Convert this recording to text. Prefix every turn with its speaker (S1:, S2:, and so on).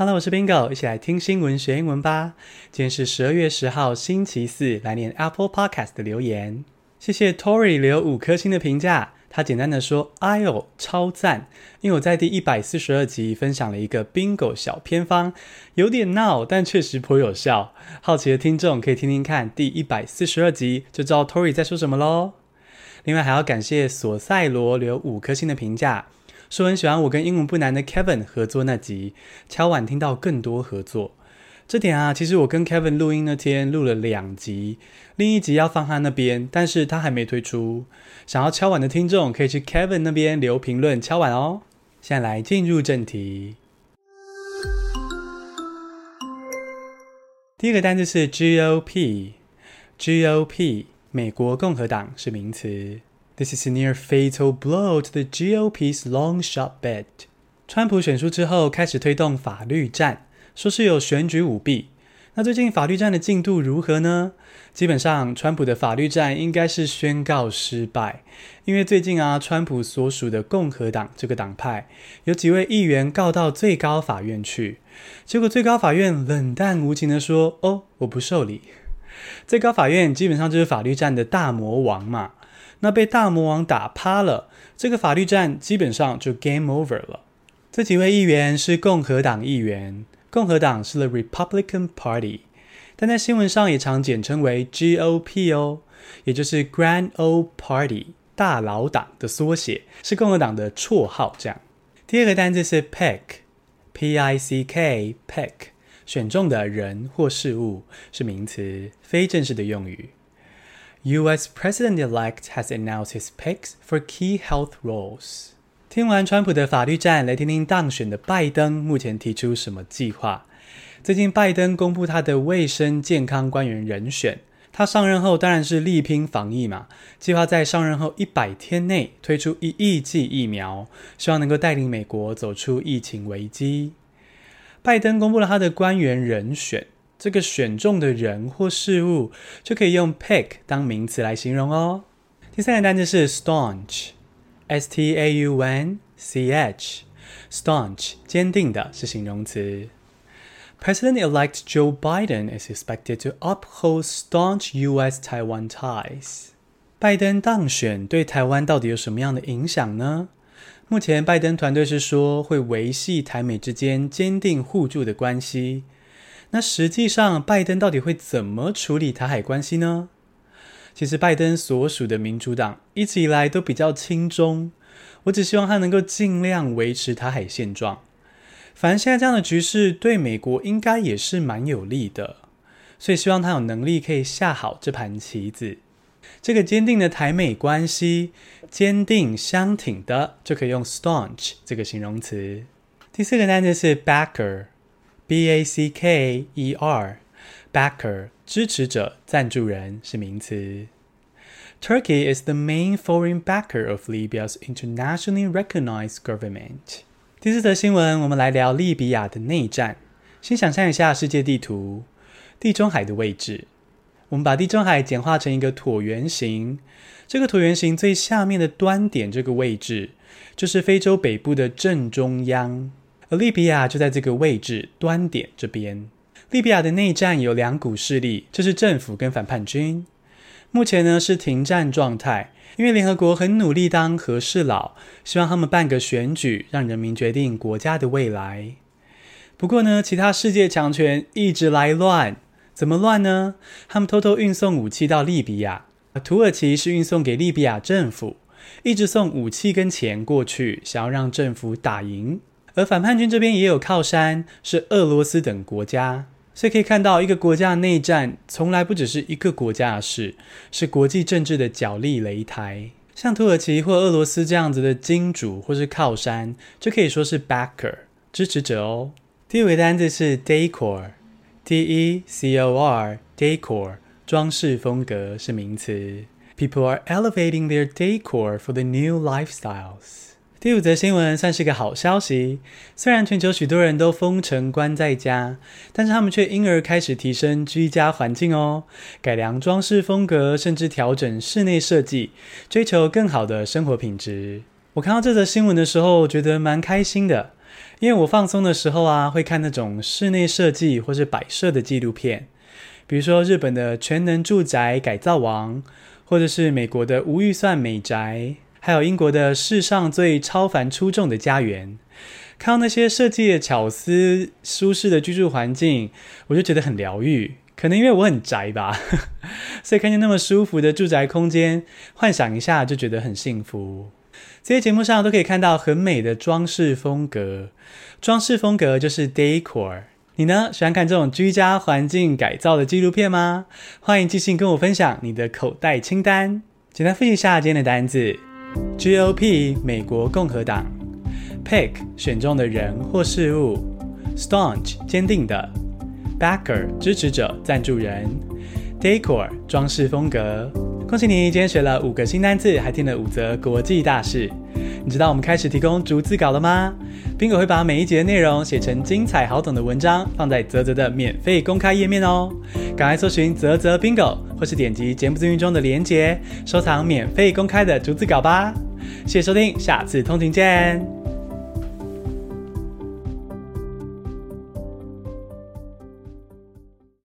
S1: Hello，我是 Bingo，一起来听新闻学英文吧。今天是十二月十号，星期四，来念 Apple Podcast 的留言。谢谢 Tory 留五颗星的评价，他简单的说：“哎呦，超赞！”因为我在第一百四十二集分享了一个 Bingo 小偏方，有点闹，但确实颇有效。好奇的听众可以听听看第一百四十二集，就知道 Tory 在说什么喽。另外还要感谢索赛罗留五颗星的评价。说很喜欢我跟英文不难的 Kevin 合作那集，敲碗听到更多合作。这点啊，其实我跟 Kevin 录音那天录了两集，另一集要放他那边，但是他还没推出。想要敲碗的听众可以去 Kevin 那边留评论敲碗哦。现在来进入正题。第一个单词是 GOP，GOP，美国共和党是名词。This is a near fatal blow to the GOP's long shot bet. 川普选输之后，开始推动法律战，说是有选举舞弊。那最近法律战的进度如何呢？基本上，川普的法律战应该是宣告失败，因为最近啊，川普所属的共和党这个党派有几位议员告到最高法院去，结果最高法院冷淡无情地说：“哦，我不受理。”最高法院基本上就是法律战的大魔王嘛。那被大魔王打趴了，这个法律战基本上就 game over 了。这几位议员是共和党议员，共和党是 the Republican Party，但在新闻上也常简称为 GOP 哦，也就是 Grand Old Party 大老党的缩写，是共和党的绰号。这样，第二个单字是 pick，P-I-C-K，pick，选中的人或事物是名词，非正式的用语。U.S. President-elect has announced his picks for key health roles. 听完川普的法律战，来听听当选的拜登目前提出什么计划。最近，拜登公布他的卫生健康官员人选。他上任后当然是力拼防疫嘛，计划在上任后一百天内推出一亿剂疫苗，希望能够带领美国走出疫情危机。拜登公布了他的官员人选。这个选中的人或事物就可以用 pick 当名词来形容哦。第三个单词是 staunch，S-T-A-U-N-C-H，staunch 坚定的是形容词。President-elect Joe Biden is expected to uphold staunch U.S.-Taiwan ties。拜登当选对台湾到底有什么样的影响呢？目前拜登团队是说会维系台美之间坚定互助的关系。那实际上，拜登到底会怎么处理台海关系呢？其实，拜登所属的民主党一直以来都比较亲中，我只希望他能够尽量维持台海现状。反正现在这样的局势对美国应该也是蛮有利的，所以希望他有能力可以下好这盘棋子。这个坚定的台美关系，坚定相挺的，就可以用 staunch 这个形容词。第四个单词是 backer。B-A-C-K-E-R，backer 支持者、赞助人是名词。Turkey is the main foreign backer of Libya's internationally recognized government。第四则新闻，我们来聊利比亚的内战。先想象一下世界地图，地中海的位置。我们把地中海简化成一个椭圆形，这个椭圆形最下面的端点这个位置，就是非洲北部的正中央。而利比亚就在这个位置端点这边。利比亚的内战有两股势力，就是政府跟反叛军。目前呢是停战状态，因为联合国很努力当和事佬，希望他们办个选举，让人民决定国家的未来。不过呢，其他世界强权一直来乱，怎么乱呢？他们偷偷运送武器到利比亚，土耳其是运送给利比亚政府，一直送武器跟钱过去，想要让政府打赢。而反叛军这边也有靠山，是俄罗斯等国家，所以可以看到，一个国家的内战从来不只是一个国家的事，是国际政治的角力擂台。像土耳其或俄罗斯这样子的金主或是靠山，就可以说是 backer 支持者哦。第五个单字是 decor，D-E-C-O-R，decor 装饰风格是名词。People are elevating their decor for the new lifestyles。第五则新闻算是个好消息，虽然全球许多人都封城关在家，但是他们却因而开始提升居家环境哦，改良装饰风格，甚至调整室内设计，追求更好的生活品质。我看到这则新闻的时候，觉得蛮开心的，因为我放松的时候啊，会看那种室内设计或是摆设的纪录片，比如说日本的全能住宅改造王，或者是美国的无预算美宅，还有英国的世上最超凡出众的家园。看到那些设计的巧思、舒适的居住环境，我就觉得很疗愈。可能因为我很宅吧，所以看见那么舒服的住宅空间，幻想一下就觉得很幸福。这些节目上都可以看到很美的装饰风格，装饰风格就是 decor。你呢，喜欢看这种居家环境改造的纪录片吗？欢迎寄信跟我分享你的口袋清单。简单复习一下今天的单子：GOP 美国共和党，Pick 选中的人或事物，Staunch 坚定的。Backer 支持者、赞助人，Decor 装饰风格。恭喜你，今天学了五个新单词，还听了五则国际大事。你知道我们开始提供逐字稿了吗？Bingo 会把每一节的内容写成精彩好懂的文章，放在泽泽的免费公开页面哦。赶快搜寻泽泽 Bingo，或是点击节目资讯中的链接，收藏免费公开的逐字稿吧。谢谢收听，下次通勤见。